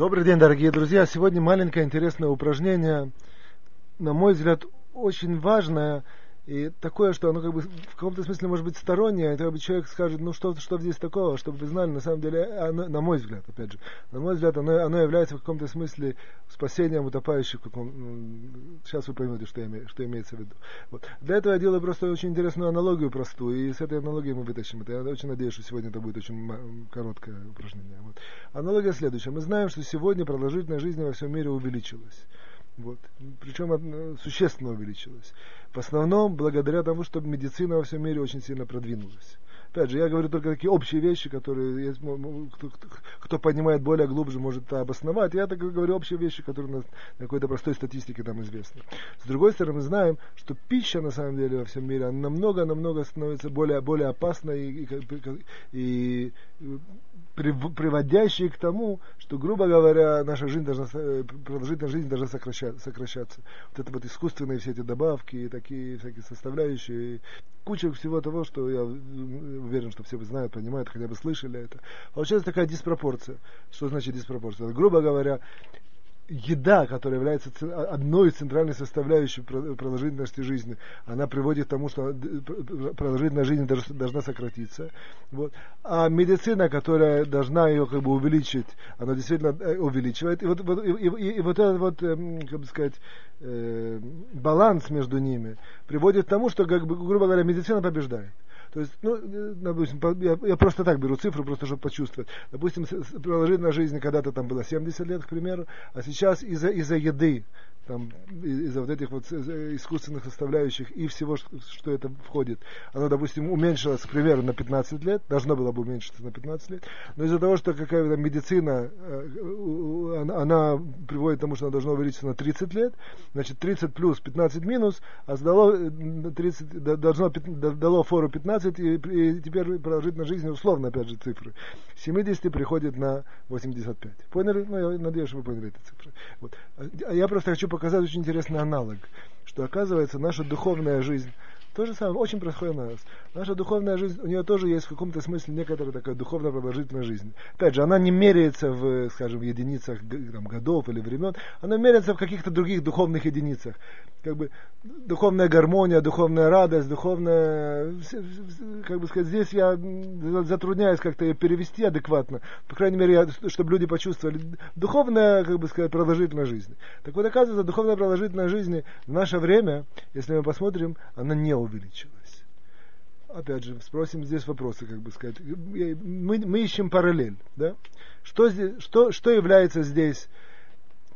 Добрый день, дорогие друзья. Сегодня маленькое интересное упражнение, на мой взгляд, очень важное и такое, что оно как бы в каком-то смысле может быть стороннее, это как бы человек скажет, ну что, что здесь такого, чтобы вы знали, на самом деле, оно, на мой взгляд, опять же, на мой взгляд, оно, оно является в каком-то смысле спасением утопающих, каком, ну, сейчас вы поймете, что, име, что имеется в виду. Вот. Для этого я делаю просто очень интересную аналогию простую, и с этой аналогией мы вытащим это. Я очень надеюсь, что сегодня это будет очень короткое упражнение. Вот. Аналогия следующая. Мы знаем, что сегодня продолжительность жизни во всем мире увеличилась. Вот. Причем существенно увеличилась. В основном благодаря тому, что медицина во всем мире очень сильно продвинулась. Опять же, я говорю только такие общие вещи, которые кто, кто, кто понимает более глубже, может это обосновать. Я так говорю общие вещи, которые на, какой-то простой статистике там известны. С другой стороны, мы знаем, что пища на самом деле во всем мире она намного-намного становится более, более опасной и, и, и приводящие к тому, что, грубо говоря, наша жизнь должна, э, продолжительность жизни должна сокращаться. Вот это вот искусственные все эти добавки, такие всякие составляющие, куча всего того, что я уверен, что все знают, понимают, хотя бы слышали это. Получается такая диспропорция. Что значит диспропорция? Грубо говоря, еда, которая является одной из центральных составляющих продолжительности жизни, она приводит к тому, что продолжительность жизни должна сократиться. Вот. А медицина, которая должна ее как бы увеличить, она действительно э, увеличивает. И вот, вот, и, и, и вот этот вот, эм, как бы сказать, э, баланс между ними приводит к тому, что, как бы, грубо говоря, медицина побеждает. То есть, ну, э, допустим, я, просто так беру цифру, просто чтобы почувствовать. Допустим, продолжительность жизни когда-то там было 70 лет, к примеру, а сейчас из-за из еды там, из-за вот этих вот искусственных составляющих и всего, что, что это входит, оно, допустим, уменьшилось, к примеру, на 15 лет, должно было бы уменьшиться на 15 лет, но из-за того, что какая-то медицина, э, она, приводит к тому, что она должна увеличиться на 30 лет, значит, 30 плюс 15 минус, а сдало 30, э, должно, дало фору 15, и, и теперь продолжительность жизни, условно, опять же, цифры, 70 приходит на 85. Поняли? Ну, я надеюсь, что вы поняли эти цифры. Вот. А я просто хочу показать очень интересный аналог, что оказывается наша духовная жизнь то же самое, очень происходит на нас. Наша духовная жизнь, у нее тоже есть в каком-то смысле некоторая такая духовная продолжительная жизнь. Опять же, она не меряется в, скажем, в единицах там, годов или времен, она меряется в каких-то других духовных единицах. Как бы духовная гармония, духовная радость, духовная... Как бы сказать, здесь я затрудняюсь как-то ее перевести адекватно. По крайней мере, я, чтобы люди почувствовали. Духовная, как бы сказать, продолжительность жизни. Так вот, оказывается, духовная продолжительность жизни в наше время, если мы посмотрим, она не увеличилась. Опять же, спросим здесь вопросы, как бы сказать. Мы, мы ищем параллель, да? Что, здесь, что, что является здесь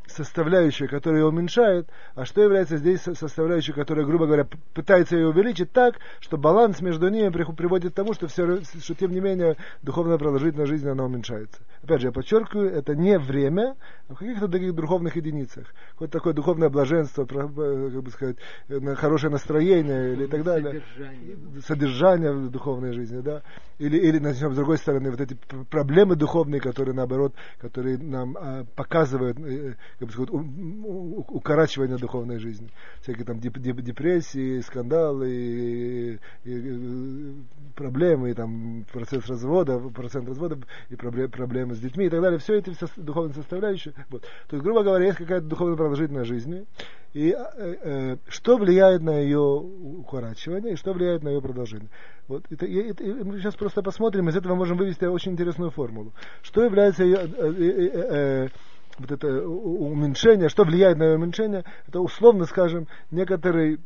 составляющая, которая ее уменьшает, а что является здесь составляющей, которая, грубо говоря, пытается ее увеличить так, что баланс между ними приводит к тому, что, все, что тем не менее духовная продолжительность жизни она уменьшается. Опять же, я подчеркиваю, это не время, а в каких-то таких духовных единицах. Какое-то такое духовное блаженство, как бы сказать, хорошее настроение или так далее. Содержание. Содержание в духовной жизни, да. Или, или начнем с другой стороны, вот эти проблемы духовные, которые наоборот, которые нам а, показывают э, как бы сказать, укорачивание духовной жизни. Всякие там депрессии, скандалы, и, и, проблемы, и там процесс развода, процент развода, и проблемы с детьми и так далее. Все эти духовные составляющие. Вот. То есть, грубо говоря, есть какая-то духовная продолжительность жизни, и э, э, что влияет на ее укорачивание, и что влияет на ее продолжение. Вот, это, это, это, мы сейчас просто посмотрим, из этого можем вывести очень интересную формулу. Что является ее, э, э, э, вот это уменьшение, что влияет на уменьшение, это условно скажем некоторый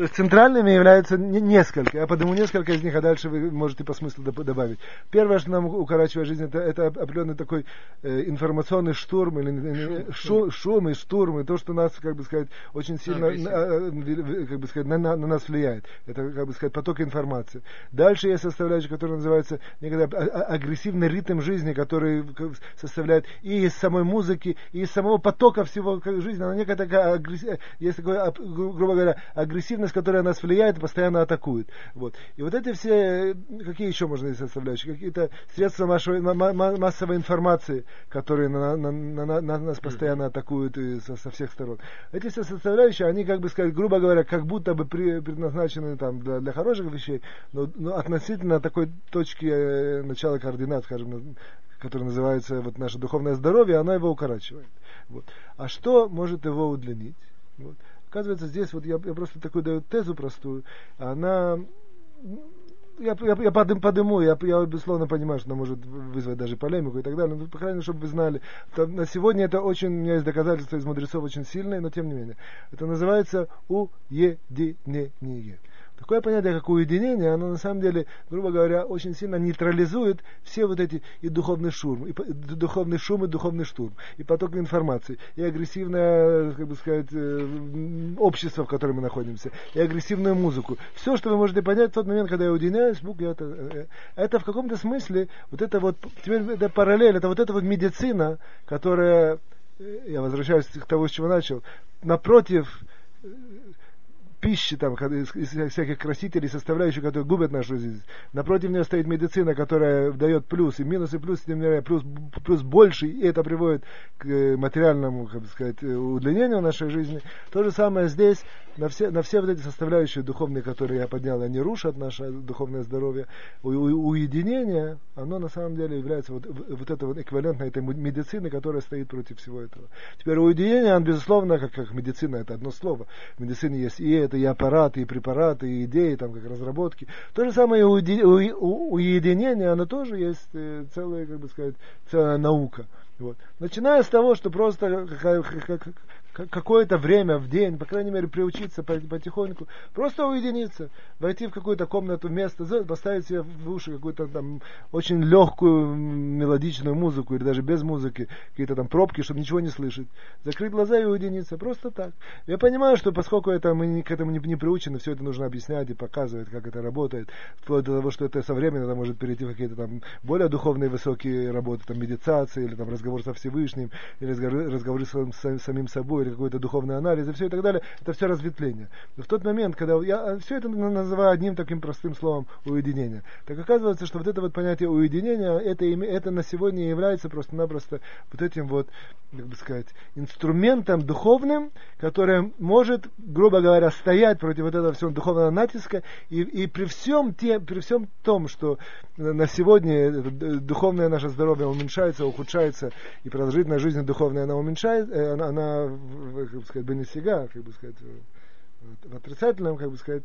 То есть центральными являются несколько. Я подниму несколько из них, а дальше вы можете по смыслу добавить. Первое, что нам укорачивает жизнь, это, это определенный такой э, информационный штурм, или э, шум, шум и штурм, и то, что нас, как бы сказать, очень сильно на, как бы сказать, на, на, на нас влияет. Это, как бы сказать, поток информации. Дальше есть составляющая, которая называется некогда а, а, агрессивный ритм жизни, который составляет и из самой музыки, и из самого потока всего жизни. Она некая такая, есть такое, грубо говоря, агрессивность реальность, которая нас влияет и постоянно атакует. Вот. И вот эти все, какие еще можно здесь составляющие? Какие-то средства массовой, информации, которые на, на, на, на нас постоянно атакуют и со, со всех сторон. Эти все составляющие, они, как бы сказать, грубо говоря, как будто бы при, предназначены там, для, для хороших вещей, но, но относительно такой точки э, начала координат, скажем, которая называется вот наше духовное здоровье, она его укорачивает. Вот. А что может его удлинить? Вот. Оказывается, здесь вот я, я просто такую даю тезу простую, она я, я, я подым, подыму, я, я безусловно понимаю, что она может вызвать даже полемику и так далее, но, по крайней мере, чтобы вы знали, то, на сегодня это очень, у меня есть доказательства из мудрецов очень сильные, но тем не менее. Это называется уединение. Такое понятие, как уединение, оно на самом деле, грубо говоря, очень сильно нейтрализует все вот эти и духовный шум, и духовный шум, и духовный штурм, и поток информации, и агрессивное, как бы сказать, э, общество, в котором мы находимся, и агрессивную музыку. Все, что вы можете понять в тот момент, когда я уединяюсь, Бог, я это, э, это в каком-то смысле, вот это вот, теперь это параллель, это вот эта вот медицина, которая, э, я возвращаюсь к тому, с чего начал, напротив пищи, там, из, всяких красителей, составляющих, которые губят нашу жизнь. Напротив нее стоит медицина, которая дает плюс, и минус, и плюс, тем не менее, плюс, плюс больше, и это приводит к э, материальному, как бы сказать, удлинению нашей жизни. То же самое здесь, на все, на все вот эти составляющие духовные, которые я поднял, они рушат наше духовное здоровье. У, у, уединение, оно на самом деле является вот, вот это вот эквивалентной этой медицины, которая стоит против всего этого. Теперь уединение, оно, безусловно, как, как медицина, это одно слово. В медицине есть и это и аппараты, и препараты, и идеи, там, как разработки. То же самое уединение, оно тоже есть э, целая, как бы сказать, целая наука. Вот. Начиная с того, что просто какое-то время в день, по крайней мере, приучиться потихоньку, просто уединиться, войти в какую-то комнату, место, поставить себе в уши какую-то там очень легкую мелодичную музыку, или даже без музыки, какие-то там пробки, чтобы ничего не слышать. Закрыть глаза и уединиться, просто так. Я понимаю, что поскольку это, мы к этому не, не приучены, все это нужно объяснять и показывать, как это работает, вплоть до того, что это со временем это может перейти в какие-то там более духовные высокие работы, там медитации, или там разговор со Всевышним, или разговоры с самим собой, какой-то духовный анализ и все и так далее, это все разветвление. Но в тот момент, когда я все это называю одним таким простым словом уединение, так оказывается, что вот это вот понятие уединения, это, это на сегодня является просто-напросто вот этим вот, как бы сказать, инструментом духовным, который может, грубо говоря, стоять против вот этого всего духовного натиска, и, и при всем те, при всем том, что на сегодня духовное наше здоровье уменьшается, ухудшается, и продолжительность жизни духовная она уменьшается, э, она, она как бы сказать, бенесига, как бы сказать, в отрицательном, как бы сказать,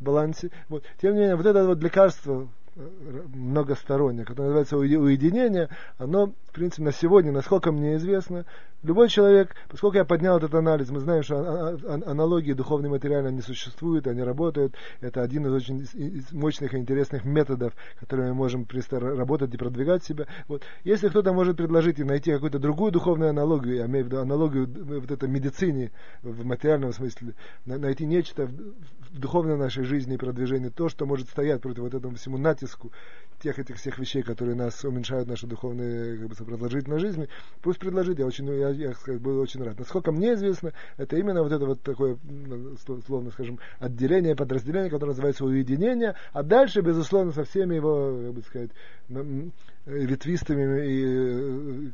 балансе. Вот. Тем не менее, вот это вот лекарство многостороннее, которое называется уединение, оно, в принципе, на сегодня, насколько мне известно, любой человек, поскольку я поднял этот анализ, мы знаем, что а, а, аналогии духовной и материальной не существуют, они работают, это один из очень мощных и интересных методов, которыми мы можем работать и продвигать себя. Вот. Если кто-то может предложить и найти какую-то другую духовную аналогию, я имею в виду аналогию вот этой медицине в материальном смысле, найти нечто в духовной нашей жизни и продвижении, то, что может стоять против вот этому всему натиску тех этих всех вещей, которые нас уменьшают нашу духовную как бы, продолжительность жизни, пусть предложит, я очень, я, я сказать, был очень рад. Насколько мне известно, это именно вот это вот такое, словно скажем, отделение, подразделение, которое называется уединение, а дальше, безусловно, со всеми его, как бы сказать, ветвистыми и э,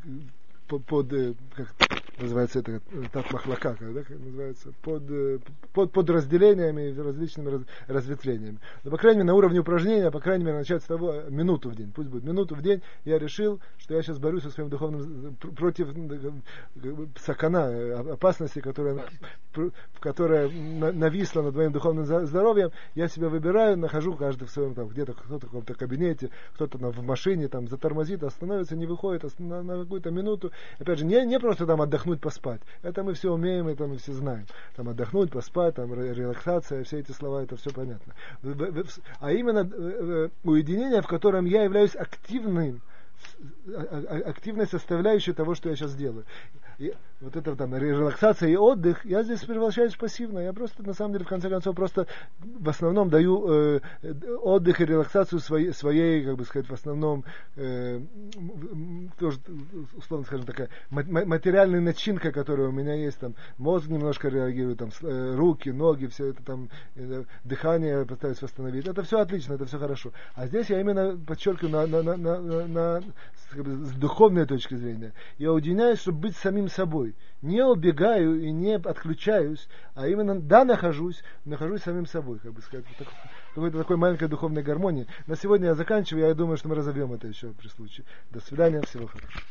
под, э, как называется это, так махлака, да, как называется, под, э, под, под разделениями, различными раз, разветвлениями. Но, по крайней мере, на уровне упражнения, по крайней мере, начать с того, минуту в день, пусть будет минуту в день, я решил, что я сейчас борюсь со своим духовным, против сакана, опасности, которая, которая нависла над моим духовным здоровьем, я себя выбираю, нахожу каждый в своем, там, где-то кто-то в каком-то кабинете, кто-то в машине, там, затормозит, остановится, не выходит, на, на какую-то минуту, опять же, не, не просто там отдохнуть, поспать. Это мы все умеем, это мы все знаем. Там отдохнуть, поспать, там релаксация, все эти слова, это все понятно. А именно э, э, уединение, в котором я являюсь активным, а, а, активной составляющей того, что я сейчас делаю. И вот это там релаксация и отдых, я здесь превращаюсь в пассивно. Я просто, на самом деле, в конце концов, просто в основном даю э, отдых и релаксацию своей, своей, как бы сказать, в основном, э, тоже, условно скажем, такая материальная начинка, которая у меня есть, там, мозг немножко реагирует, там, э, руки, ноги, все это там, э, дыхание пытаюсь восстановить. Это все отлично, это все хорошо. А здесь я именно подчеркиваю на, на, на, на, на как бы, с духовной точки зрения. Я уединяюсь, чтобы быть самим собой. Не убегаю и не отключаюсь, а именно, да, нахожусь, нахожусь самим собой, как бы сказать, так, какой-то такой маленькой духовной гармонии. На сегодня я заканчиваю, я думаю, что мы разовьем это еще при случае. До свидания, всего хорошего.